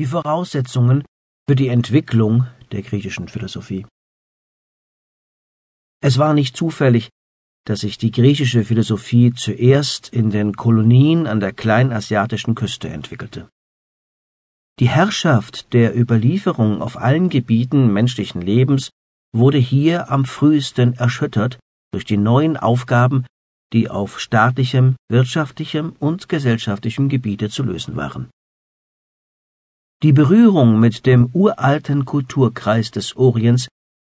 die Voraussetzungen für die Entwicklung der griechischen Philosophie. Es war nicht zufällig, dass sich die griechische Philosophie zuerst in den Kolonien an der kleinasiatischen Küste entwickelte. Die Herrschaft der Überlieferung auf allen Gebieten menschlichen Lebens wurde hier am frühesten erschüttert durch die neuen Aufgaben, die auf staatlichem, wirtschaftlichem und gesellschaftlichem Gebiete zu lösen waren. Die Berührung mit dem uralten Kulturkreis des Orients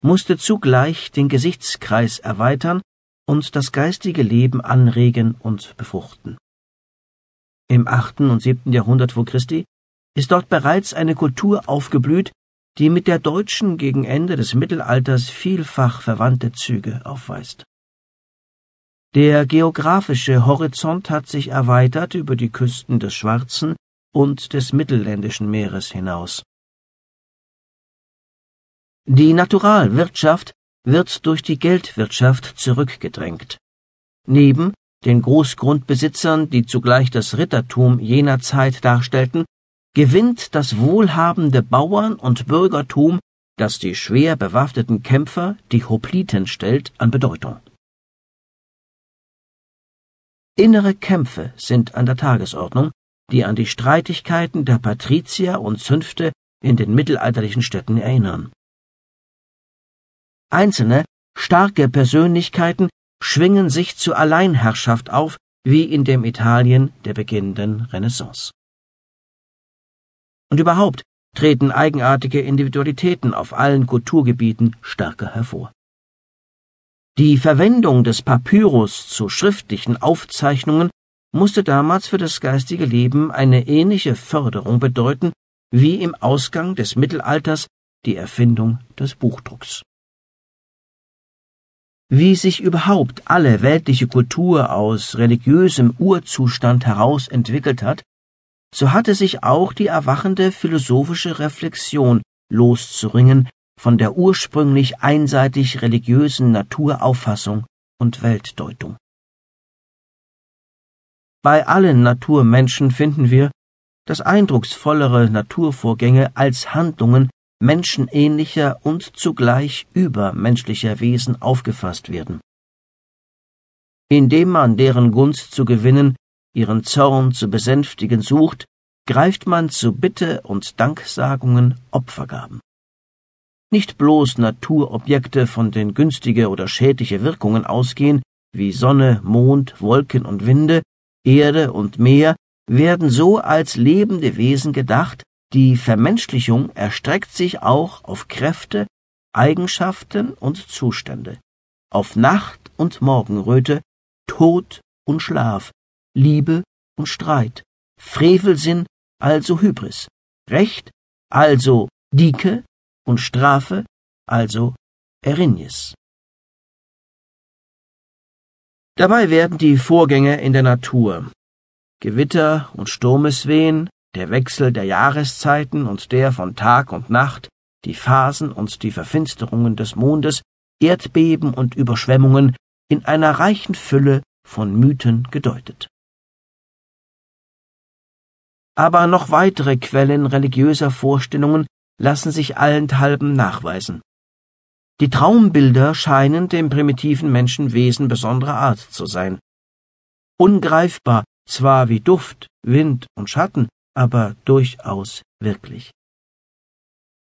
musste zugleich den Gesichtskreis erweitern und das geistige Leben anregen und befruchten. Im achten und siebten Jahrhundert vor Christi ist dort bereits eine Kultur aufgeblüht, die mit der deutschen gegen Ende des Mittelalters vielfach verwandte Züge aufweist. Der geografische Horizont hat sich erweitert über die Küsten des Schwarzen und des Mittelländischen Meeres hinaus. Die Naturalwirtschaft wird durch die Geldwirtschaft zurückgedrängt. Neben den Großgrundbesitzern, die zugleich das Rittertum jener Zeit darstellten, gewinnt das wohlhabende Bauern- und Bürgertum, das die schwer bewaffneten Kämpfer, die Hopliten stellt, an Bedeutung. Innere Kämpfe sind an der Tagesordnung, die an die Streitigkeiten der Patrizier und Zünfte in den mittelalterlichen Städten erinnern. Einzelne, starke Persönlichkeiten schwingen sich zur Alleinherrschaft auf, wie in dem Italien der beginnenden Renaissance. Und überhaupt treten eigenartige Individualitäten auf allen Kulturgebieten stärker hervor. Die Verwendung des Papyrus zu schriftlichen Aufzeichnungen musste damals für das geistige Leben eine ähnliche Förderung bedeuten wie im Ausgang des Mittelalters die Erfindung des Buchdrucks. Wie sich überhaupt alle weltliche Kultur aus religiösem Urzustand heraus entwickelt hat, so hatte sich auch die erwachende philosophische Reflexion loszuringen von der ursprünglich einseitig religiösen Naturauffassung und Weltdeutung. Bei allen Naturmenschen finden wir, dass eindrucksvollere Naturvorgänge als Handlungen menschenähnlicher und zugleich übermenschlicher Wesen aufgefasst werden. Indem man deren Gunst zu gewinnen, ihren Zorn zu besänftigen sucht, greift man zu Bitte und Danksagungen Opfergaben. Nicht bloß Naturobjekte, von denen günstige oder schädliche Wirkungen ausgehen, wie Sonne, Mond, Wolken und Winde, Erde und Meer, werden so als lebende Wesen gedacht, die Vermenschlichung erstreckt sich auch auf Kräfte, Eigenschaften und Zustände, auf Nacht und Morgenröte, Tod und Schlaf, Liebe und Streit, Frevelsinn, also Hybris, Recht, also Dike und Strafe, also Erinjes. Dabei werden die Vorgänge in der Natur, Gewitter und Sturmeswehen, der Wechsel der Jahreszeiten und der von Tag und Nacht, die Phasen und die Verfinsterungen des Mondes, Erdbeben und Überschwemmungen in einer reichen Fülle von Mythen gedeutet. Aber noch weitere Quellen religiöser Vorstellungen lassen sich allenthalben nachweisen. Die Traumbilder scheinen dem primitiven Menschenwesen besonderer Art zu sein. Ungreifbar zwar wie Duft, Wind und Schatten, aber durchaus wirklich.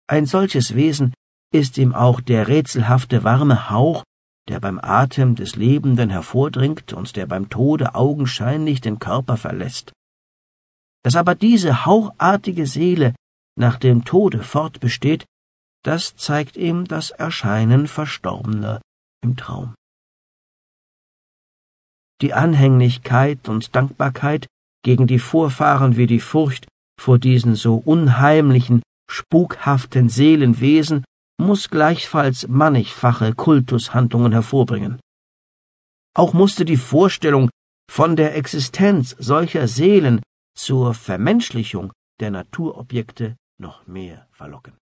Ein solches Wesen ist ihm auch der rätselhafte warme Hauch, der beim Atem des Lebenden hervordringt und der beim Tode augenscheinlich den Körper verlässt. Dass aber diese hauchartige Seele nach dem Tode fortbesteht, das zeigt ihm das Erscheinen Verstorbener im Traum. Die Anhänglichkeit und Dankbarkeit gegen die Vorfahren wie die Furcht vor diesen so unheimlichen, spukhaften Seelenwesen muss gleichfalls mannigfache Kultushandlungen hervorbringen. Auch musste die Vorstellung von der Existenz solcher Seelen zur Vermenschlichung der Naturobjekte noch mehr verlocken.